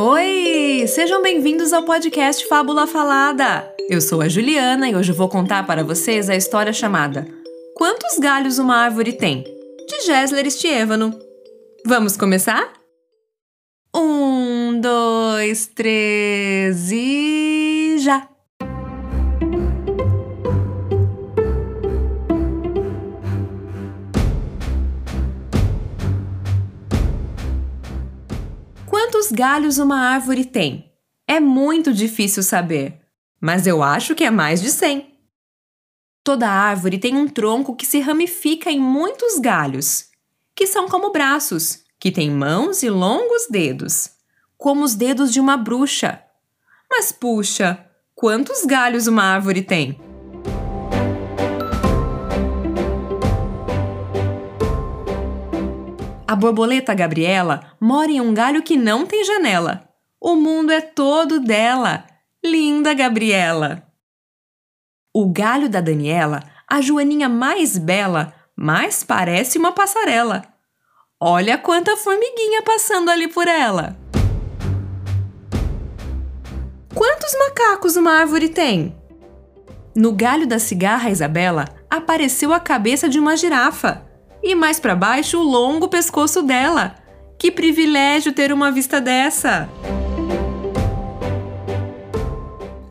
Oi! Sejam bem-vindos ao podcast Fábula Falada. Eu sou a Juliana e hoje vou contar para vocês a história chamada Quantos galhos uma árvore tem? de Gessler Estievano. Vamos começar? Um, dois, três e Quantos galhos uma árvore tem? É muito difícil saber, mas eu acho que é mais de 100. Toda árvore tem um tronco que se ramifica em muitos galhos, que são como braços, que têm mãos e longos dedos, como os dedos de uma bruxa. Mas puxa, quantos galhos uma árvore tem? A borboleta Gabriela mora em um galho que não tem janela. O mundo é todo dela. Linda Gabriela! O galho da Daniela, a joaninha mais bela, mais parece uma passarela. Olha quanta formiguinha passando ali por ela. Quantos macacos uma árvore tem? No galho da cigarra Isabela apareceu a cabeça de uma girafa e mais para baixo o longo pescoço dela. Que privilégio ter uma vista dessa!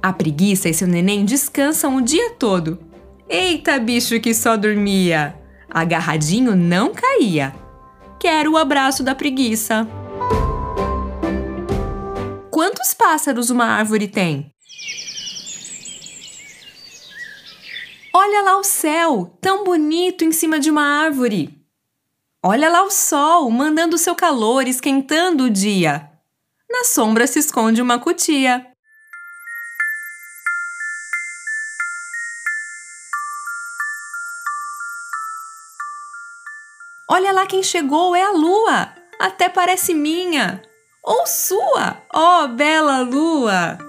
A preguiça e seu neném descansam o dia todo. Eita, bicho que só dormia! Agarradinho não caía. Quero o abraço da preguiça. Quantos pássaros uma árvore tem? Olha lá o céu, tão bonito em cima de uma árvore. Olha lá o sol, mandando seu calor, esquentando o dia. Na sombra se esconde uma cutia. Olha lá quem chegou, é a lua! Até parece minha! Ou sua, ó oh, bela lua!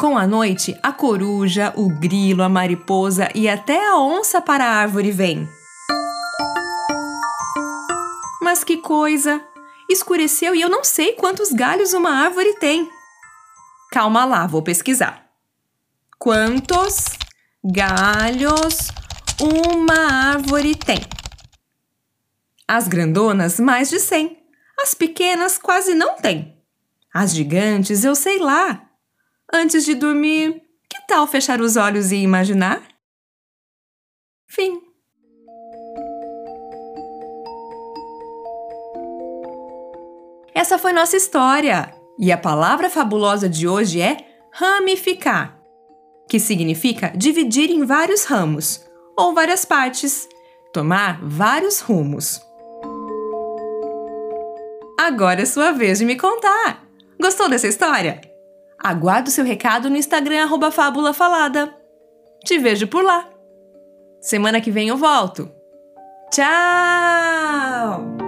Com a noite, a coruja, o grilo, a mariposa e até a onça para a árvore vem. Mas que coisa! Escureceu e eu não sei quantos galhos uma árvore tem. Calma lá, vou pesquisar. Quantos galhos uma árvore tem? As grandonas, mais de cem. As pequenas quase não têm. As gigantes, eu sei lá. Antes de dormir, que tal fechar os olhos e imaginar? Fim. Essa foi nossa história. E a palavra fabulosa de hoje é ramificar, que significa dividir em vários ramos ou várias partes, tomar vários rumos. Agora é sua vez de me contar. Gostou dessa história? Aguardo seu recado no Instagram Fábula Falada. Te vejo por lá. Semana que vem eu volto. Tchau!